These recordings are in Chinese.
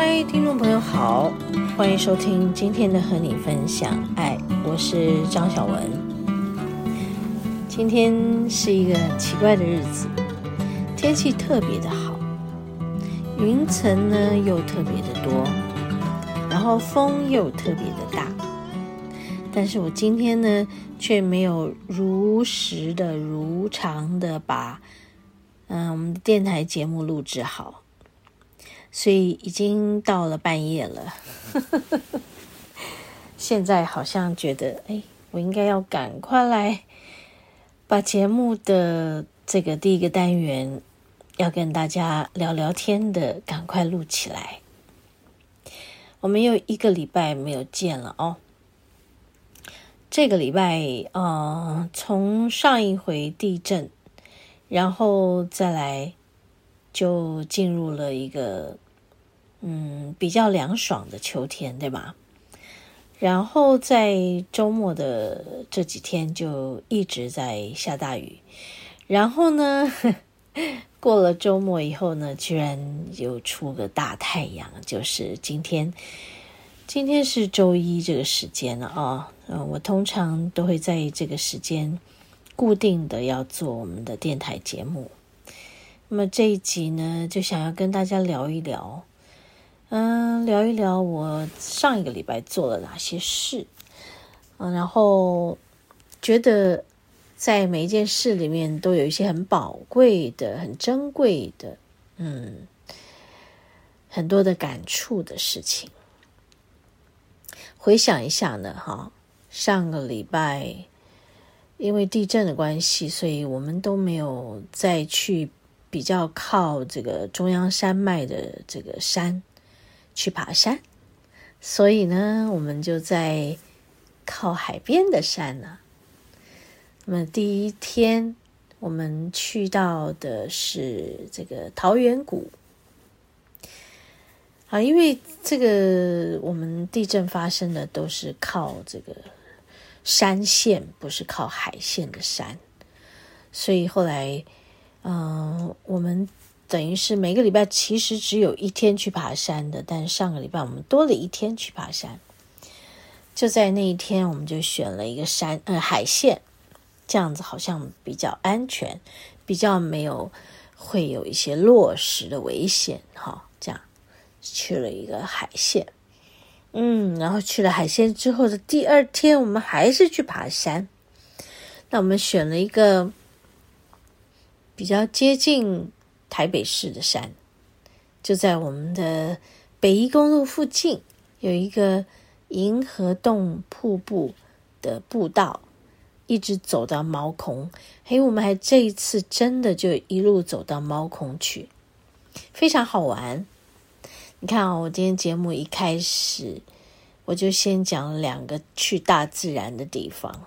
嗨，听众朋友好，欢迎收听今天的和你分享爱，我是张小文。今天是一个奇怪的日子。天气特别的好，云层呢又特别的多，然后风又特别的大。但是我今天呢却没有如实的、如常的把嗯我们的电台节目录制好，所以已经到了半夜了。现在好像觉得，哎，我应该要赶快来把节目的这个第一个单元。要跟大家聊聊天的，赶快录起来。我们又一个礼拜没有见了哦。这个礼拜，呃，从上一回地震，然后再来，就进入了一个嗯比较凉爽的秋天，对吧？然后在周末的这几天就一直在下大雨，然后呢，过了周末以后呢，居然又出个大太阳，就是今天。今天是周一这个时间了啊，嗯，我通常都会在这个时间固定的要做我们的电台节目。那么这一集呢，就想要跟大家聊一聊，嗯，聊一聊我上一个礼拜做了哪些事，嗯，然后觉得。在每一件事里面，都有一些很宝贵的、很珍贵的，嗯，很多的感触的事情。回想一下呢，哈，上个礼拜因为地震的关系，所以我们都没有再去比较靠这个中央山脉的这个山去爬山，所以呢，我们就在靠海边的山呢。那么第一天，我们去到的是这个桃源谷。啊，因为这个我们地震发生的都是靠这个山线，不是靠海线的山，所以后来，嗯、我们等于是每个礼拜其实只有一天去爬山的，但是上个礼拜我们多了一天去爬山，就在那一天，我们就选了一个山，呃，海线。这样子好像比较安全，比较没有会有一些落石的危险哈。这样去了一个海线，嗯，然后去了海线之后的第二天，我们还是去爬山。那我们选了一个比较接近台北市的山，就在我们的北宜公路附近，有一个银河洞瀑布的步道。一直走到猫空，嘿，我们还这一次真的就一路走到猫空去，非常好玩。你看啊，我今天节目一开始我就先讲两个去大自然的地方，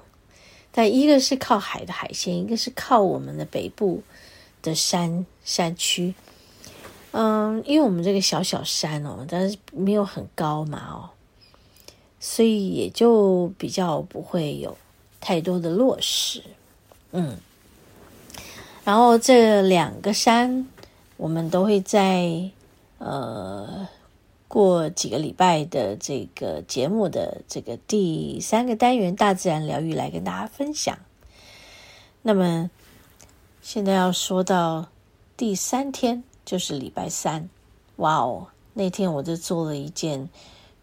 但一个是靠海的海鲜，一个是靠我们的北部的山山区。嗯，因为我们这个小小山哦，但是没有很高嘛哦，所以也就比较不会有。太多的落石，嗯，然后这两个山，我们都会在呃过几个礼拜的这个节目的这个第三个单元——大自然疗愈，来跟大家分享。那么现在要说到第三天，就是礼拜三，哇哦，那天我就做了一件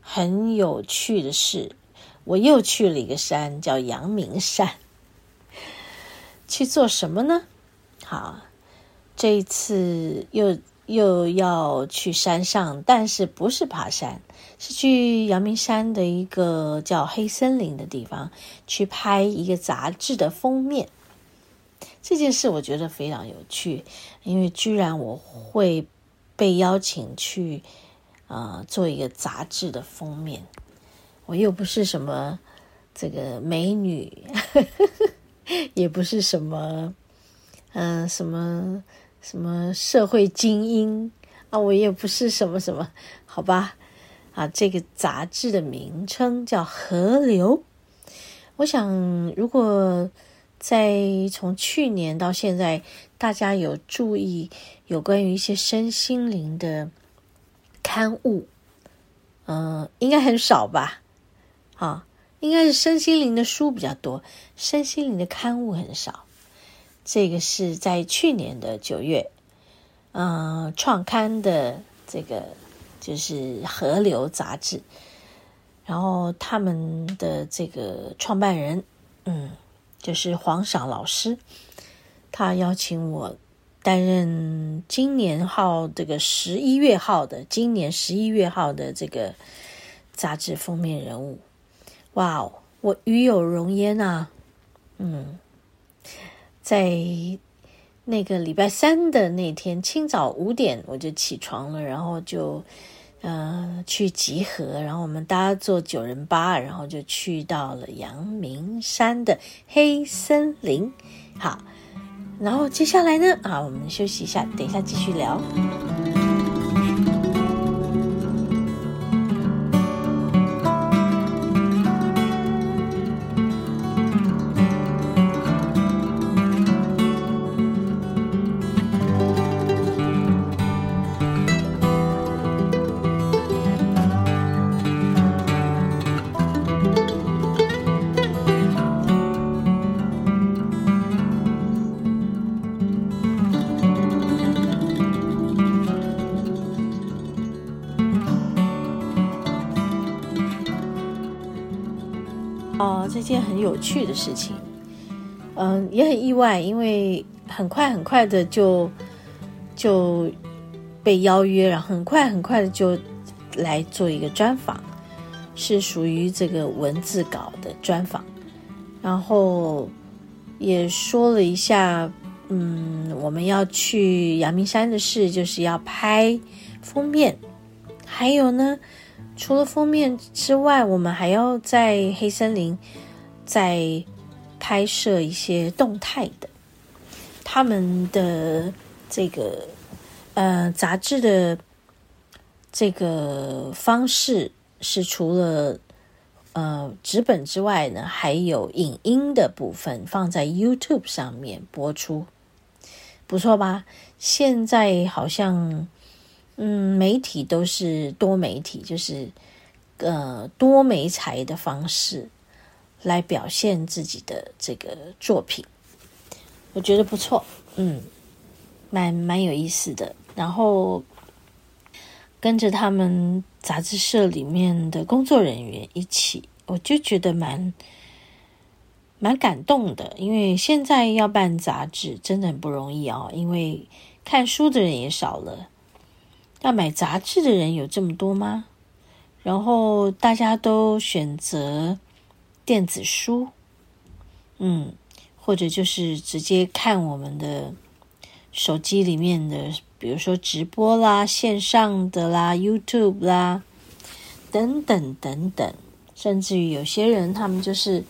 很有趣的事。我又去了一个山，叫阳明山。去做什么呢？好，这一次又又要去山上，但是不是爬山，是去阳明山的一个叫黑森林的地方，去拍一个杂志的封面。这件事我觉得非常有趣，因为居然我会被邀请去呃做一个杂志的封面。我又不是什么这个美女，也不是什么嗯、什么什么社会精英啊，我也不是什么什么，好吧？啊，这个杂志的名称叫《河流》。我想，如果在从去年到现在，大家有注意有关于一些身心灵的刊物，嗯、应该很少吧？啊，应该是身心灵的书比较多，身心灵的刊物很少。这个是在去年的九月，嗯、创刊的这个就是《河流》杂志。然后他们的这个创办人，嗯，就是黄赏老师，他邀请我担任今年号这个十一月号的今年十一月号的这个杂志封面人物。哇哦，我与有荣焉啊！嗯，在那个礼拜三的那天清早五点我就起床了，然后就。呃，去集合，然后我们搭坐九人八，然后就去到了阳明山的黑森林。好，然后接下来呢，啊，我们休息一下，等一下继续聊。这件很有趣的事情，嗯，也很意外，因为很快很快的就就被邀约，然后很快很快的就来做一个专访，是属于这个文字稿的专访，然后也说了一下，嗯，我们要去阳明山的事，就是要拍封面，还有呢，除了封面之外，我们还要在黑森林。再拍摄一些动态的，他们的这个呃杂志的这个方式是除了呃纸本之外呢，还有影音的部分放在 YouTube 上面播出，不错吧？现在好像嗯媒体都是多媒体，就是呃多媒材的方式。来表现自己的这个作品，我觉得不错，嗯，蛮蛮有意思的。然后跟着他们杂志社里面的工作人员一起，我就觉得蛮蛮感动的。因为现在要办杂志真的很不容易哦，因为看书的人也少了，要买杂志的人有这么多吗？然后大家都选择。电子书，嗯，或者就是直接看我们的手机里面的，比如说直播啦、线上的啦、YouTube 啦，等等等等，甚至于有些人他们就是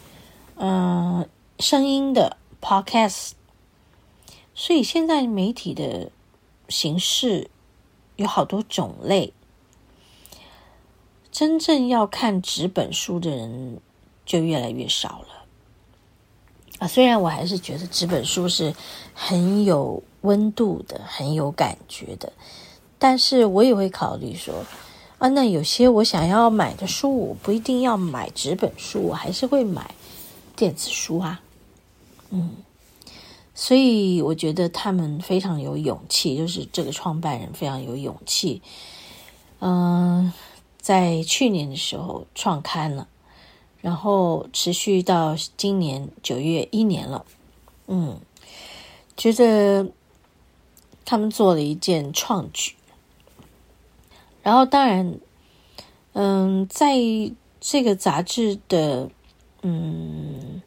嗯、声音的 Podcast，所以现在媒体的形式有好多种类，真正要看纸本书的人。就越来越少了啊！虽然我还是觉得纸本书是很有温度的、很有感觉的，但是我也会考虑说啊，那有些我想要买的书，我不一定要买纸本书，我还是会买电子书啊。嗯，所以我觉得他们非常有勇气，就是这个创办人非常有勇气。嗯，在去年的时候创刊了。然后持续到今年九月一年了，嗯，觉得他们做了一件创举。然后当然，嗯，在这个杂志的，嗯，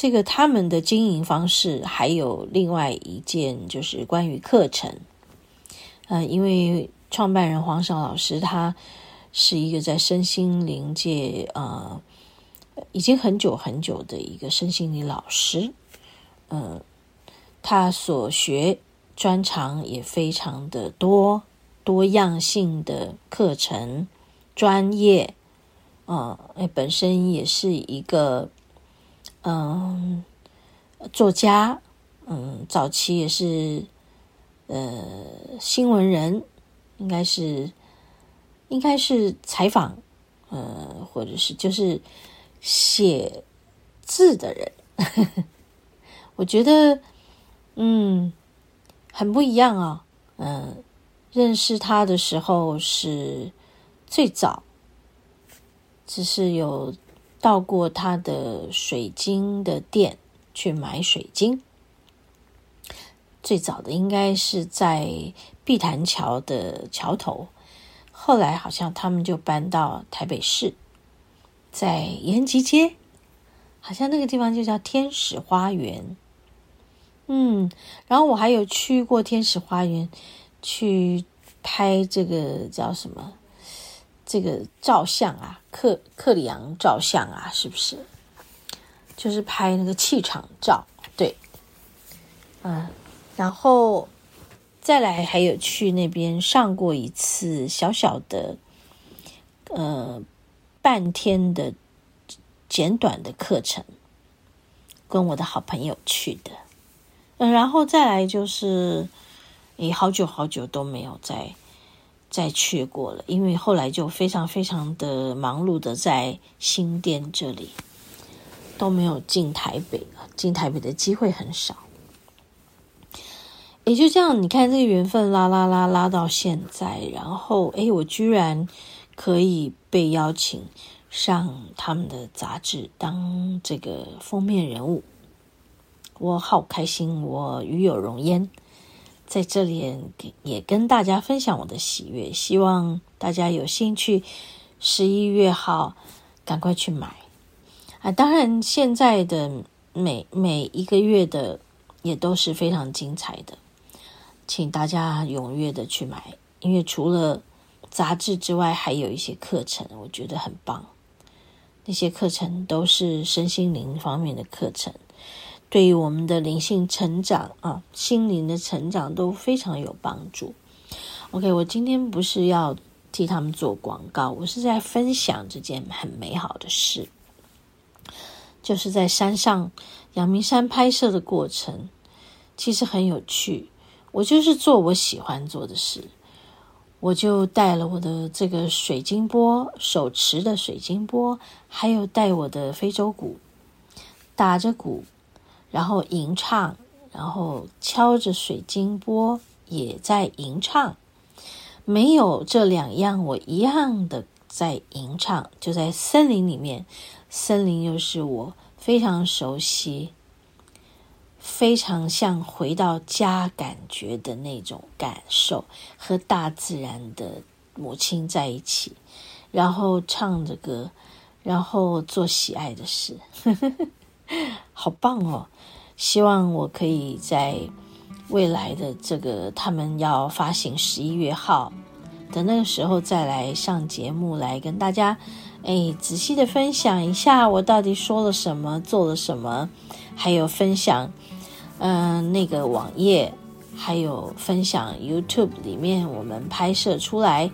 这个他们的经营方式，还有另外一件就是关于课程，嗯，因为创办人黄少老师，他是一个在身心灵界呃已经很久很久的一个身心灵老师，嗯、呃，他所学专长也非常的多，多样性的课程专业，啊、呃，本身也是一个嗯、作家，嗯，早期也是。呃，新闻人应该是应该是采访，呃，或者是就是写字的人，我觉得嗯很不一样啊、嗯、认识他的时候是最早，只是有到过他的水晶的店去买水晶。最早的应该是在碧潭桥的桥头，后来好像他们就搬到台北市，在延吉街，好像那个地方就叫天使花园。嗯，然后我还有去过天使花园，去拍这个叫什么？这个照相啊，克克里昂照相啊，是不是？就是拍那个气场照，对，嗯。然后再来，还有去那边上过一次小小的，呃，半天的简短的课程，跟我的好朋友去的。嗯，然后再来就是，也好久好久都没有在再去过了，因为后来就非常非常的忙碌的在新店这里，都没有进台北了，进台北的机会很少。也就这样，你看这个缘分拉拉拉拉到现在，然后诶，我居然可以被邀请上他们的杂志当这个封面人物，我好开心，我与有荣焉，在这里也跟大家分享我的喜悦，希望大家有兴趣，十一月号赶快去买啊！当然，现在的每每一个月的也都是非常精彩的。请大家踊跃的去买，因为除了杂志之外，还有一些课程，我觉得很棒。那些课程都是身心灵方面的课程，对于我们的灵性成长啊，心灵的成长都非常有帮助。OK，我今天不是要替他们做广告，我是在分享这件很美好的事，就是在山上阳明山拍摄的过程，其实很有趣。我就是做我喜欢做的事，我就带了我的这个水晶钵，手持的水晶钵，还有带我的非洲鼓，打着鼓，然后吟唱，然后敲着水晶钵也在吟唱。没有这两样，我一样的在吟唱，就在森林里面，森林又是我非常熟悉。非常像回到家感觉的那种感受，和大自然的母亲在一起，然后唱着歌，然后做喜爱的事，好棒哦！希望我可以在未来的这个他们要发行十一月号的那个时候再来上节目，来跟大家哎仔细的分享一下我到底说了什么，做了什么，还有分享。嗯、那个网页还有分享 YouTube 里面我们拍摄出来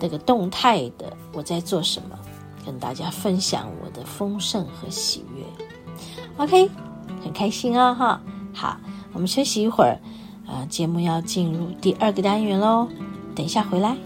那个动态的，我在做什么，跟大家分享我的丰盛和喜悦。OK，很开心啊、哈。好，我们休息一会儿，啊、呃，节目要进入第二个单元喽，等一下回来。